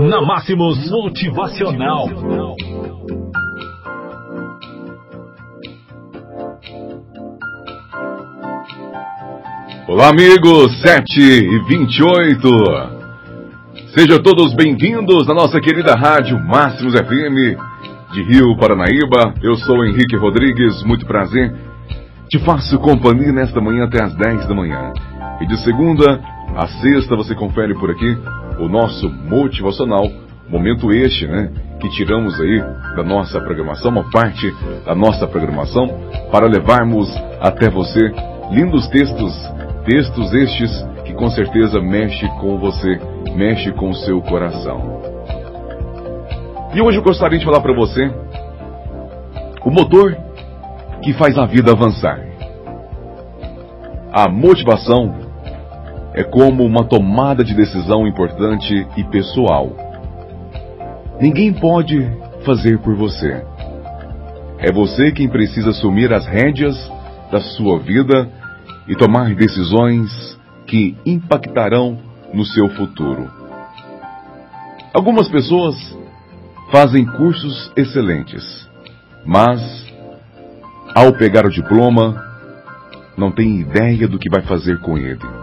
Na Máximos Motivacional. Olá, amigos, 7 e 28. Sejam todos bem-vindos na nossa querida rádio Máximos FM de Rio Paranaíba. Eu sou Henrique Rodrigues, muito prazer. Te faço companhia nesta manhã até as 10 da manhã. E de segunda a sexta você confere por aqui o nosso motivacional, momento este, né? Que tiramos aí da nossa programação, uma parte da nossa programação, para levarmos até você lindos textos, textos estes que com certeza mexe com você, mexe com o seu coração. E hoje eu gostaria de falar para você o motor que faz a vida avançar. A motivação é como uma tomada de decisão importante e pessoal. Ninguém pode fazer por você. É você quem precisa assumir as rédeas da sua vida e tomar decisões que impactarão no seu futuro. Algumas pessoas fazem cursos excelentes, mas ao pegar o diploma, não tem ideia do que vai fazer com ele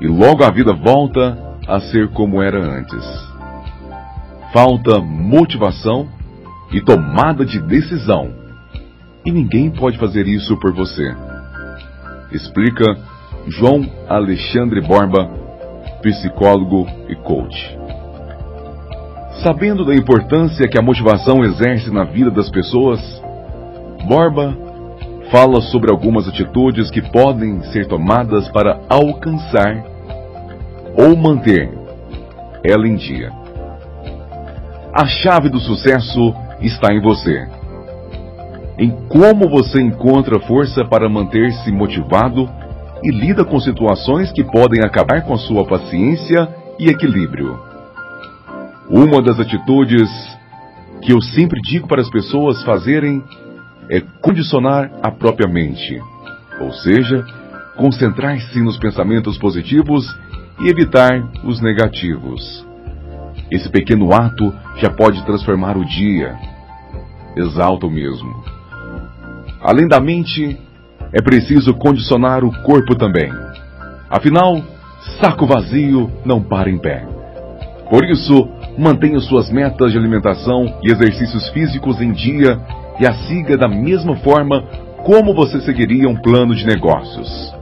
e logo a vida volta a ser como era antes. Falta motivação e tomada de decisão. E ninguém pode fazer isso por você. Explica João Alexandre Borba, psicólogo e coach. Sabendo da importância que a motivação exerce na vida das pessoas, Borba fala sobre algumas atitudes que podem ser tomadas para alcançar ou manter ela em dia. A chave do sucesso está em você. Em como você encontra força para manter-se motivado e lida com situações que podem acabar com a sua paciência e equilíbrio. Uma das atitudes que eu sempre digo para as pessoas fazerem é condicionar a própria mente, ou seja, concentrar-se nos pensamentos positivos e evitar os negativos. Esse pequeno ato já pode transformar o dia. Exalta o mesmo. Além da mente, é preciso condicionar o corpo também. Afinal, saco vazio não para em pé. Por isso, mantenha suas metas de alimentação e exercícios físicos em dia e a siga da mesma forma como você seguiria um plano de negócios.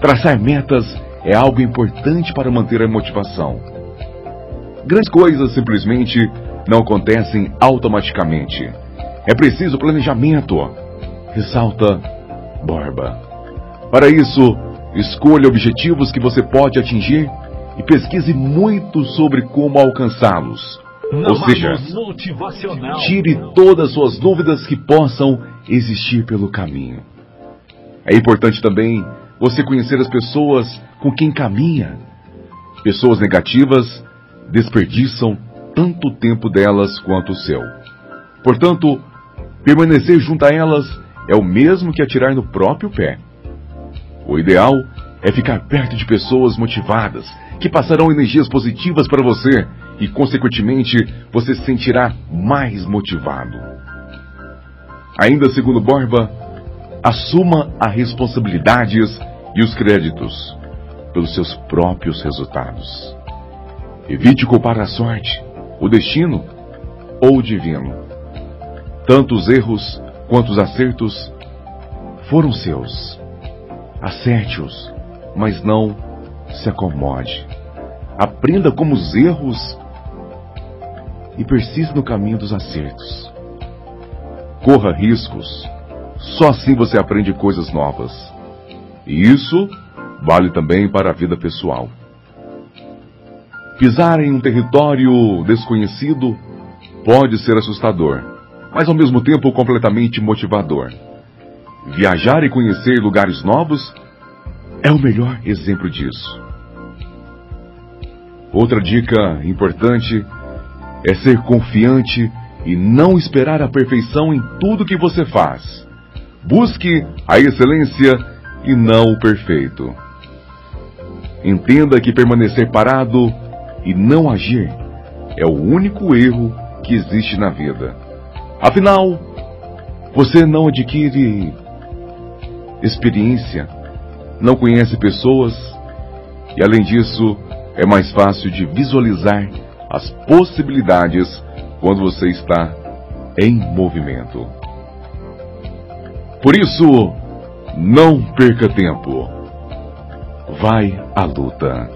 Traçar metas é algo importante para manter a motivação. Grandes coisas simplesmente não acontecem automaticamente. É preciso planejamento, ressalta Borba. Para isso, escolha objetivos que você pode atingir e pesquise muito sobre como alcançá-los. Ou seja, tire todas as suas dúvidas que possam existir pelo caminho. É importante também você conhecer as pessoas com quem caminha. Pessoas negativas desperdiçam tanto tempo delas quanto o seu. Portanto, permanecer junto a elas é o mesmo que atirar no próprio pé. O ideal é ficar perto de pessoas motivadas, que passarão energias positivas para você e, consequentemente, você se sentirá mais motivado. Ainda segundo Borba, assuma as responsabilidades e os créditos pelos seus próprios resultados. Evite culpar a sorte, o destino ou o divino. Tanto os erros quanto os acertos foram seus. Acerte-os, mas não se acomode. Aprenda como os erros e persista no caminho dos acertos. Corra riscos. Só assim você aprende coisas novas. E isso vale também para a vida pessoal. Pisar em um território desconhecido pode ser assustador, mas ao mesmo tempo completamente motivador. Viajar e conhecer lugares novos é o melhor exemplo disso. Outra dica importante é ser confiante e não esperar a perfeição em tudo que você faz. Busque a excelência e não o perfeito. Entenda que permanecer parado e não agir é o único erro que existe na vida. Afinal, você não adquire experiência, não conhece pessoas e, além disso, é mais fácil de visualizar as possibilidades quando você está em movimento. Por isso, não perca tempo. Vai à luta.